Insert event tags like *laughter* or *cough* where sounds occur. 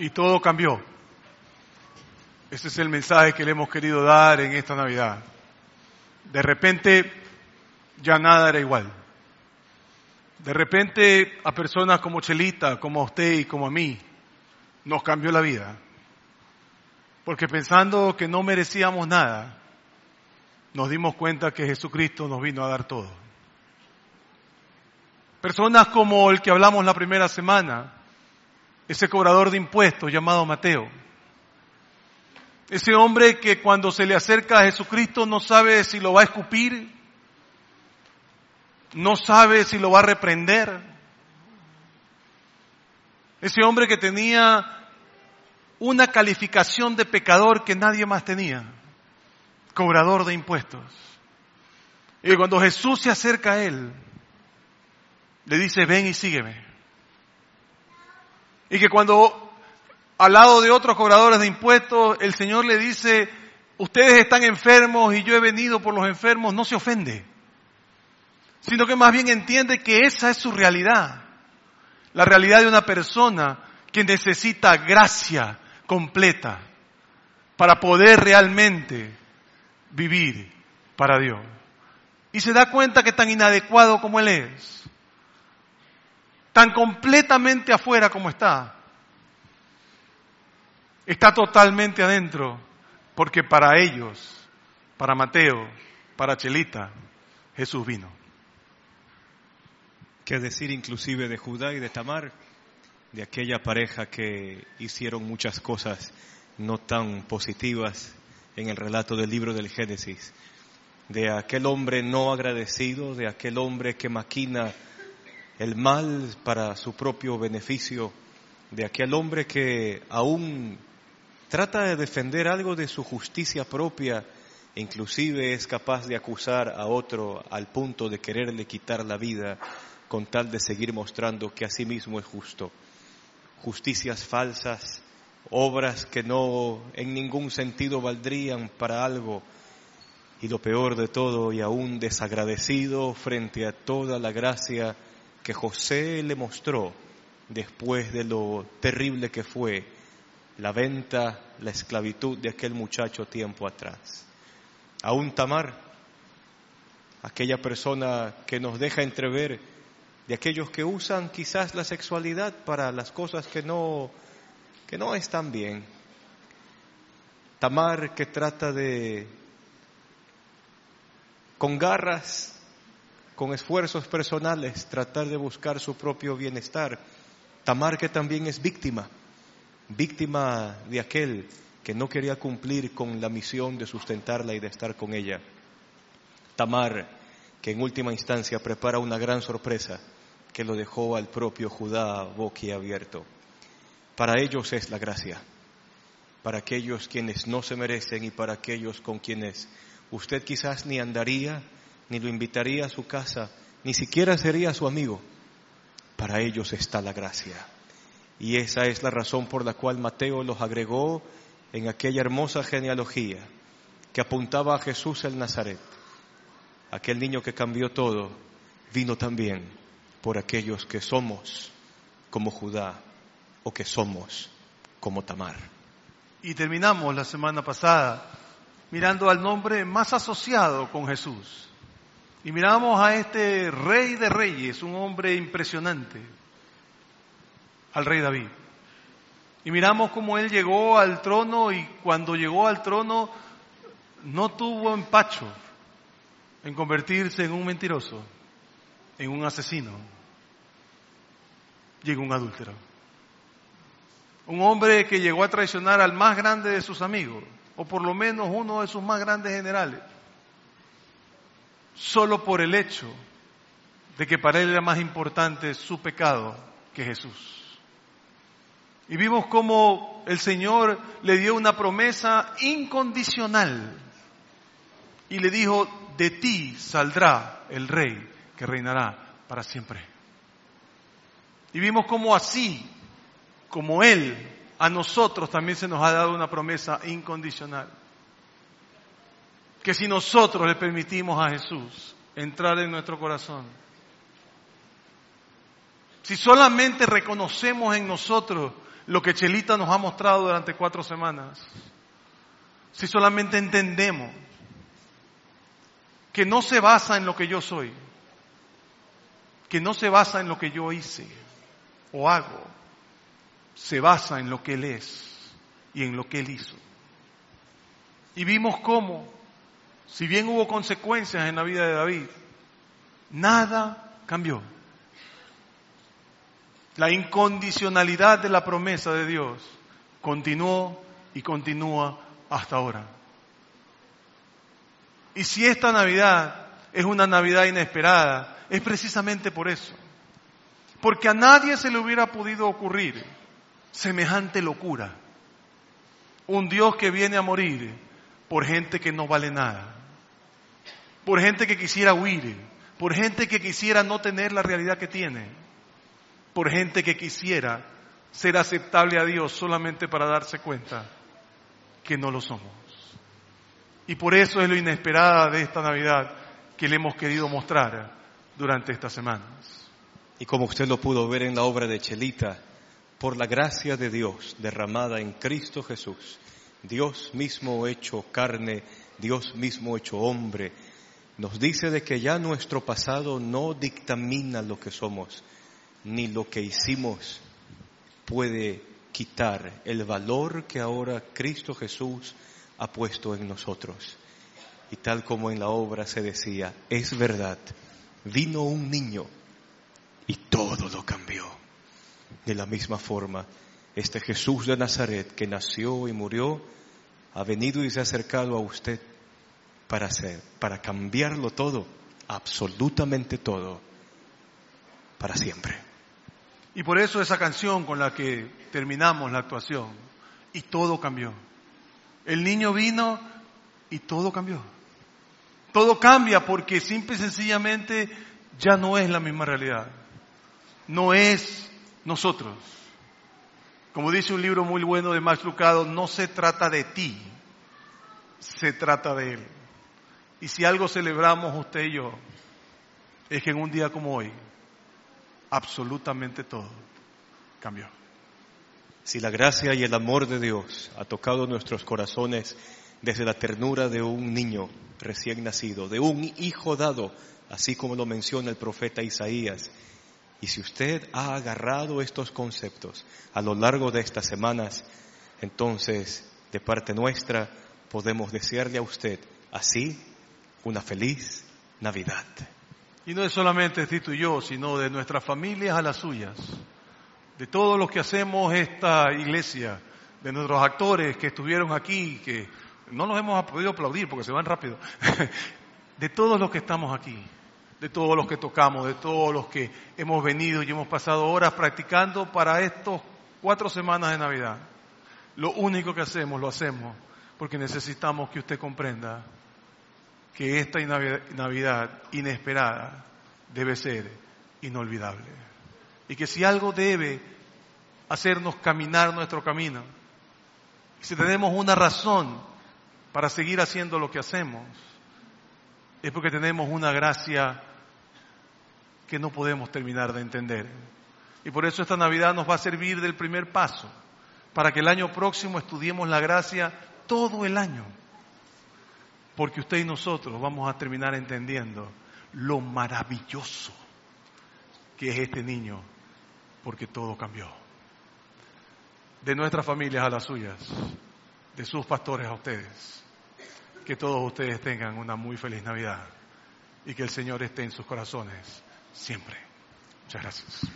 y todo cambió. Ese es el mensaje que le hemos querido dar en esta Navidad. De repente ya nada era igual. De repente a personas como Chelita, como a usted y como a mí, nos cambió la vida. Porque pensando que no merecíamos nada, nos dimos cuenta que Jesucristo nos vino a dar todo. Personas como el que hablamos la primera semana, ese cobrador de impuestos llamado Mateo. Ese hombre que cuando se le acerca a Jesucristo no sabe si lo va a escupir, no sabe si lo va a reprender. Ese hombre que tenía una calificación de pecador que nadie más tenía, cobrador de impuestos. Y cuando Jesús se acerca a él, le dice, ven y sígueme. Y que cuando al lado de otros cobradores de impuestos el Señor le dice, ustedes están enfermos y yo he venido por los enfermos, no se ofende, sino que más bien entiende que esa es su realidad, la realidad de una persona que necesita gracia completa para poder realmente vivir para Dios. Y se da cuenta que tan inadecuado como Él es, tan completamente afuera como está, está totalmente adentro, porque para ellos, para Mateo, para Chelita, Jesús vino. ¿Qué decir inclusive de Judá y de Tamar? De aquella pareja que hicieron muchas cosas no tan positivas en el relato del libro del Génesis. De aquel hombre no agradecido, de aquel hombre que maquina el mal para su propio beneficio, de aquel hombre que aún trata de defender algo de su justicia propia, inclusive es capaz de acusar a otro al punto de quererle quitar la vida con tal de seguir mostrando que a sí mismo es justo. Justicias falsas, obras que no en ningún sentido valdrían para algo, y lo peor de todo, y aún desagradecido frente a toda la gracia que José le mostró después de lo terrible que fue la venta, la esclavitud de aquel muchacho tiempo atrás. Aún Tamar, aquella persona que nos deja entrever de aquellos que usan quizás la sexualidad para las cosas que no, que no están bien. Tamar que trata de, con garras, con esfuerzos personales, tratar de buscar su propio bienestar. Tamar que también es víctima, víctima de aquel que no quería cumplir con la misión de sustentarla y de estar con ella. Tamar que en última instancia prepara una gran sorpresa que lo dejó al propio Judá boquiabierto. Para ellos es la gracia, para aquellos quienes no se merecen y para aquellos con quienes usted quizás ni andaría, ni lo invitaría a su casa, ni siquiera sería su amigo. Para ellos está la gracia. Y esa es la razón por la cual Mateo los agregó en aquella hermosa genealogía que apuntaba a Jesús el Nazaret. Aquel niño que cambió todo vino también por aquellos que somos como Judá o que somos como Tamar. Y terminamos la semana pasada mirando al nombre más asociado con Jesús, y miramos a este rey de reyes, un hombre impresionante, al rey David. Y miramos cómo él llegó al trono y cuando llegó al trono no tuvo empacho en convertirse en un mentiroso, en un asesino, llegó un adúltero. Un hombre que llegó a traicionar al más grande de sus amigos, o por lo menos uno de sus más grandes generales solo por el hecho de que para él era más importante su pecado que Jesús. Y vimos cómo el Señor le dio una promesa incondicional y le dijo, de ti saldrá el rey que reinará para siempre. Y vimos cómo así, como Él, a nosotros también se nos ha dado una promesa incondicional que si nosotros le permitimos a Jesús entrar en nuestro corazón, si solamente reconocemos en nosotros lo que Chelita nos ha mostrado durante cuatro semanas, si solamente entendemos que no se basa en lo que yo soy, que no se basa en lo que yo hice o hago, se basa en lo que Él es y en lo que Él hizo. Y vimos cómo, si bien hubo consecuencias en la vida de David, nada cambió. La incondicionalidad de la promesa de Dios continuó y continúa hasta ahora. Y si esta Navidad es una Navidad inesperada, es precisamente por eso. Porque a nadie se le hubiera podido ocurrir semejante locura. Un Dios que viene a morir por gente que no vale nada. Por gente que quisiera huir. Por gente que quisiera no tener la realidad que tiene. Por gente que quisiera ser aceptable a Dios solamente para darse cuenta que no lo somos. Y por eso es lo inesperada de esta Navidad que le hemos querido mostrar durante estas semanas. Y como usted lo pudo ver en la obra de Chelita, por la gracia de Dios derramada en Cristo Jesús, Dios mismo hecho carne, Dios mismo hecho hombre, nos dice de que ya nuestro pasado no dictamina lo que somos, ni lo que hicimos puede quitar el valor que ahora Cristo Jesús ha puesto en nosotros. Y tal como en la obra se decía, es verdad, vino un niño y todo lo cambió. De la misma forma, este Jesús de Nazaret que nació y murió, ha venido y se ha acercado a usted para hacer, para cambiarlo todo, absolutamente todo, para siempre. Y por eso esa canción con la que terminamos la actuación, y todo cambió. El niño vino y todo cambió. Todo cambia porque simple y sencillamente ya no es la misma realidad. No es nosotros. Como dice un libro muy bueno de Max Lucado, no se trata de ti, se trata de Él. Y si algo celebramos usted y yo, es que en un día como hoy, absolutamente todo cambió. Si la gracia y el amor de Dios ha tocado nuestros corazones desde la ternura de un niño recién nacido, de un hijo dado, así como lo menciona el profeta Isaías, y si usted ha agarrado estos conceptos a lo largo de estas semanas, entonces, de parte nuestra, podemos desearle a usted así una feliz Navidad. Y no es solamente Tito y yo, sino de nuestras familias a las suyas de todos los que hacemos esta iglesia, de nuestros actores que estuvieron aquí, que no nos hemos podido aplaudir porque se van rápido, *laughs* de todos los que estamos aquí, de todos los que tocamos, de todos los que hemos venido y hemos pasado horas practicando para estos cuatro semanas de Navidad. Lo único que hacemos, lo hacemos porque necesitamos que usted comprenda que esta Navidad inesperada debe ser inolvidable y que si algo debe hacernos caminar nuestro camino, si tenemos una razón para seguir haciendo lo que hacemos, es porque tenemos una gracia que no podemos terminar de entender. Y por eso esta Navidad nos va a servir del primer paso, para que el año próximo estudiemos la gracia todo el año. Porque usted y nosotros vamos a terminar entendiendo lo maravilloso que es este niño porque todo cambió. De nuestras familias a las suyas, de sus pastores a ustedes. Que todos ustedes tengan una muy feliz Navidad y que el Señor esté en sus corazones siempre. Muchas gracias.